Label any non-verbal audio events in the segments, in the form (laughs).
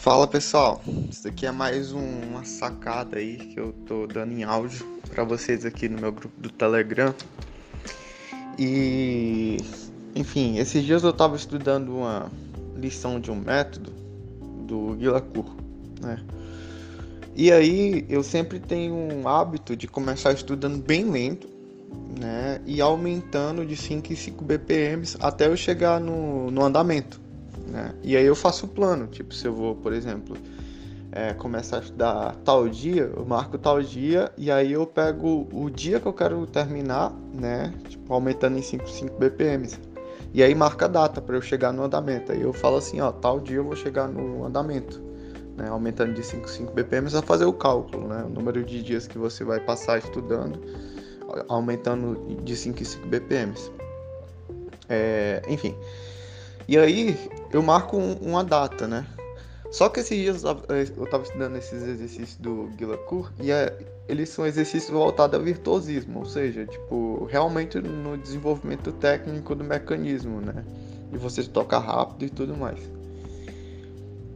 Fala pessoal, isso aqui é mais um, uma sacada aí que eu tô dando em áudio para vocês aqui no meu grupo do Telegram. E enfim, esses dias eu tava estudando uma lição de um método do Guilacourt, né? E aí eu sempre tenho um hábito de começar estudando bem lento, né? E aumentando de 5 em 5 BPMs até eu chegar no, no andamento. Né? E aí eu faço o plano, tipo, se eu vou, por exemplo, é, começar a estudar tal dia, eu marco tal dia e aí eu pego o dia que eu quero terminar, né? Tipo, aumentando em 5, 5 BPMs. E aí marca a data para eu chegar no andamento. Aí eu falo assim, ó, tal dia eu vou chegar no andamento. Né, aumentando de 5 5 BPMs a fazer o cálculo, né? O número de dias que você vai passar estudando, aumentando de 5 em 5 BPMs. É, enfim. E aí eu marco um, uma data, né? Só que esses dias eu estava estudando esses exercícios do Guillacourt e é, eles são exercícios voltados ao virtuosismo, ou seja, tipo, realmente no desenvolvimento técnico do mecanismo, né? De você tocar rápido e tudo mais.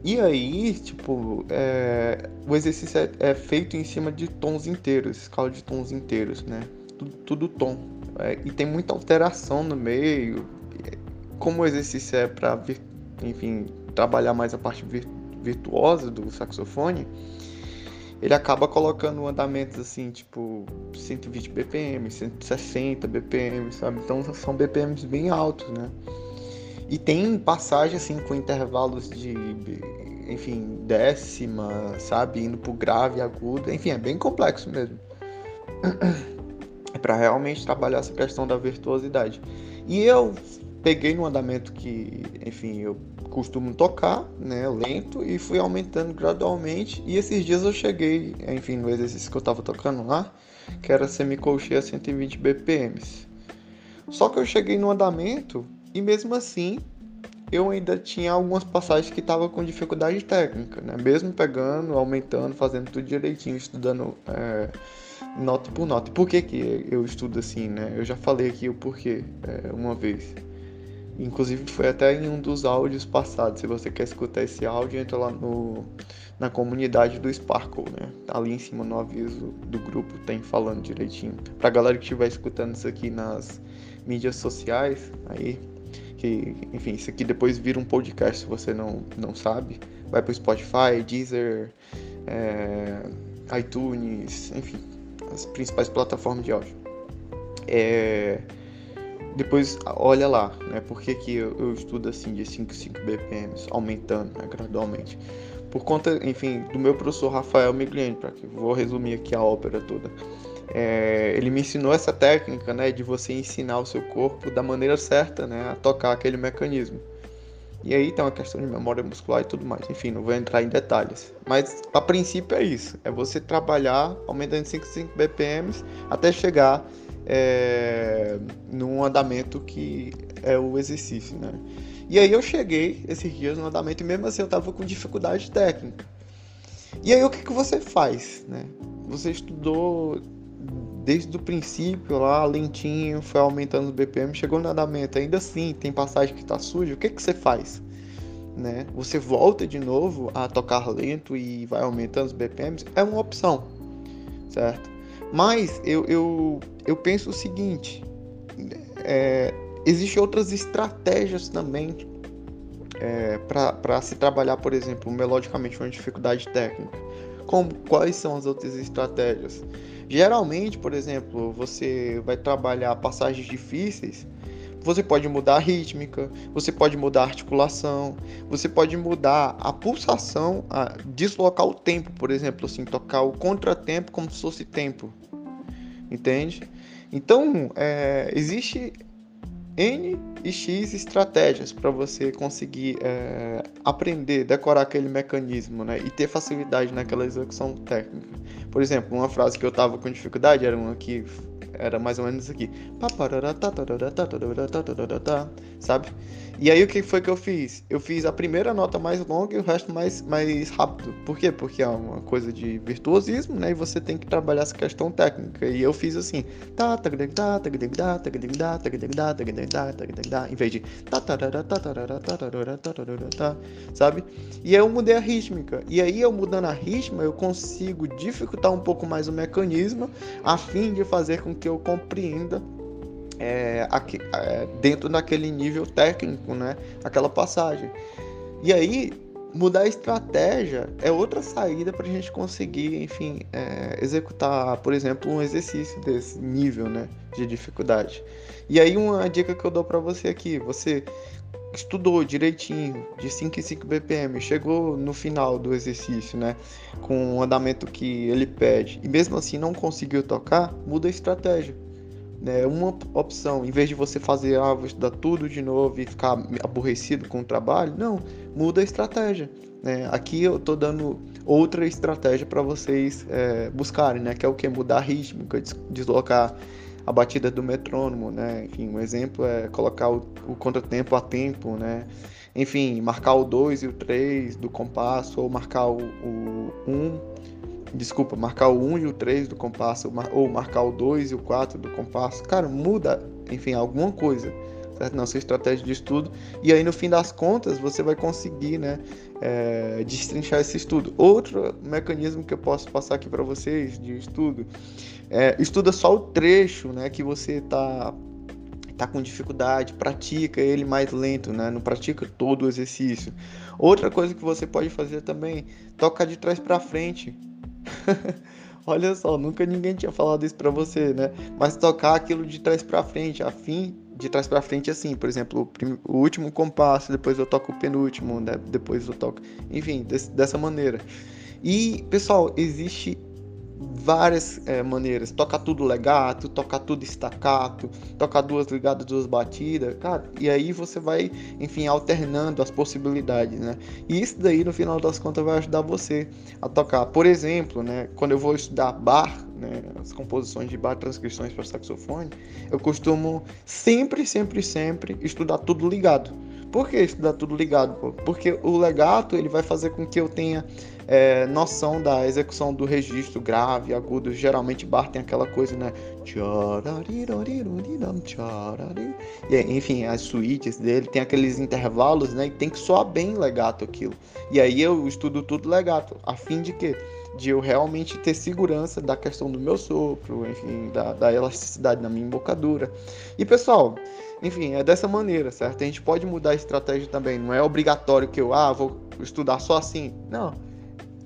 E aí, tipo, é, o exercício é, é, feito em cima de tons inteiros, escala de tons inteiros, né? Tudo, tudo tom. É, e tem muita alteração no meio. Como o exercício é para, enfim, trabalhar mais a parte virtuosa do saxofone, ele acaba colocando andamentos assim, tipo 120 BPM, 160 BPM, sabe? Então são BPMs bem altos, né? E tem passagem assim com intervalos de, enfim, décima, sabe, indo pro grave, agudo, enfim, é bem complexo mesmo. (clears throat) É para realmente trabalhar essa questão da virtuosidade. E eu peguei no andamento que, enfim, eu costumo tocar, né, lento, e fui aumentando gradualmente. E esses dias eu cheguei, enfim, no exercício que eu estava tocando lá, que era semicolcheia a 120 BPMs. Só que eu cheguei no andamento e mesmo assim eu ainda tinha algumas passagens que estava com dificuldade técnica, né? Mesmo pegando, aumentando, fazendo tudo direitinho, estudando é, nota por nota. Por que, que eu estudo assim, né? Eu já falei aqui o porquê é, uma vez. Inclusive foi até em um dos áudios passados. Se você quer escutar esse áudio, entra lá no, na comunidade do Sparkle, né? Ali em cima no aviso do grupo, tem falando direitinho. Pra galera que estiver escutando isso aqui nas mídias sociais, aí que, enfim, isso aqui depois vira um podcast se você não, não sabe. Vai pro Spotify, Deezer, é, iTunes, enfim, as principais plataformas de áudio. É, depois olha lá, né? Por que, eu, eu estudo assim de 5 5 BPMs, aumentando né, gradualmente. Por conta, enfim, do meu professor Rafael Migliani, para que vou resumir aqui a ópera toda. É, ele me ensinou essa técnica, né, de você ensinar o seu corpo da maneira certa, né, a tocar aquele mecanismo. E aí tem uma questão de memória muscular e tudo mais. Enfim, não vou entrar em detalhes. Mas a princípio é isso. É você trabalhar aumentando 5 5 BPMs até chegar é, num andamento que é o exercício, né? E aí eu cheguei esses dias no andamento e mesmo assim eu tava com dificuldade técnica. E aí o que, que você faz, né? Você estudou desde o princípio lá, lentinho, foi aumentando os BPM, chegou no andamento, ainda assim tem passagem que está suja, o que, que você faz? Né? Você volta de novo a tocar lento e vai aumentando os BPMs, é uma opção, certo? Mas eu, eu, eu penso o seguinte: é, existem outras estratégias também é, para se trabalhar, por exemplo, melodicamente com dificuldade técnica. Como, quais são as outras estratégias? Geralmente, por exemplo, você vai trabalhar passagens difíceis, você pode mudar a rítmica, você pode mudar a articulação, você pode mudar a pulsação, a deslocar o tempo, por exemplo, assim, tocar o contratempo como se fosse tempo, entende? Então, é, existe N e X estratégias para você conseguir é, aprender, decorar aquele mecanismo né, e ter facilidade naquela execução técnica. Por exemplo, uma frase que eu estava com dificuldade era uma que era mais ou menos aqui. Sabe? E aí o que foi que eu fiz? Eu fiz a primeira nota mais longa e o resto mais, mais rápido. Por quê? Porque é uma coisa de virtuosismo, né? E você tem que trabalhar essa questão técnica. E eu fiz assim, em vez de sabe? E aí eu mudei a rítmica. E aí eu mudando a rítmica, eu consigo dificultar um pouco mais o mecanismo a fim de fazer com que eu compreenda é, aqui, é, dentro daquele nível técnico, né? Aquela passagem. E aí, mudar a estratégia é outra saída para a gente conseguir, enfim, é, executar, por exemplo, um exercício desse nível, né? De dificuldade. E aí, uma dica que eu dou para você aqui: você estudou direitinho, de 5 em 5 BPM, chegou no final do exercício, né, com o andamento que ele pede, e mesmo assim não conseguiu tocar, muda a estratégia né, uma opção, em vez de você fazer, ah, vou estudar tudo de novo e ficar aborrecido com o trabalho, não, muda a estratégia. Né? Aqui eu estou dando outra estratégia para vocês é, buscarem, né? que é o que? Mudar a rítmica, deslocar a batida do metrônomo, né? Enfim, um exemplo é colocar o, o contratempo a tempo, né? Enfim, marcar o 2 e o 3 do compasso, ou marcar o 1 um, desculpa, marcar o 1 e o 3 do compasso, ou marcar o 2 e o 4 do compasso, cara, muda, enfim, alguma coisa, certo? Na sua estratégia de estudo, e aí no fim das contas você vai conseguir, né, é, destrinchar esse estudo. Outro mecanismo que eu posso passar aqui para vocês de estudo, é, estuda só o trecho, né, que você tá tá com dificuldade, pratica ele mais lento, né? Não pratica todo o exercício. Outra coisa que você pode fazer também, toca de trás para frente. (laughs) Olha só, nunca ninguém tinha falado isso para você, né? Mas tocar aquilo de trás para frente, a fim de trás para frente assim, por exemplo, o, o, último compasso, depois eu toco o penúltimo, né? depois eu toco, enfim, desse, dessa maneira. E pessoal, existe várias é, maneiras. Tocar tudo legato, tocar tudo estacato, tocar duas ligadas, duas batidas, cara. E aí você vai, enfim, alternando as possibilidades, né? E isso daí, no final das contas, vai ajudar você a tocar. Por exemplo, né? Quando eu vou estudar bar, né? As composições de bar, transcrições para saxofone, eu costumo sempre, sempre, sempre estudar tudo ligado. Por que estudar tudo ligado? Porque o legato ele vai fazer com que eu tenha é, noção da execução do registro grave, agudo. Geralmente Bar tem aquela coisa, né? Enfim, as suítes dele tem aqueles intervalos, né? E tem que soar bem legato aquilo. E aí eu estudo tudo legato, a fim de que de eu realmente ter segurança da questão do meu sopro, enfim, da, da elasticidade na minha embocadura. E pessoal, enfim, é dessa maneira, certo? A gente pode mudar a estratégia também. Não é obrigatório que eu, ah, vou estudar só assim. Não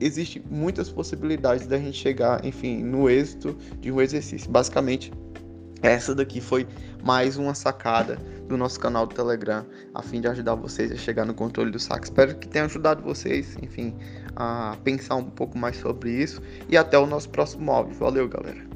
existe muitas possibilidades da gente chegar, enfim, no êxito de um exercício. Basicamente, essa daqui foi mais uma sacada do nosso canal do Telegram, a fim de ajudar vocês a chegar no controle do saco. Espero que tenha ajudado vocês, enfim, a pensar um pouco mais sobre isso. E até o nosso próximo áudio. Valeu, galera!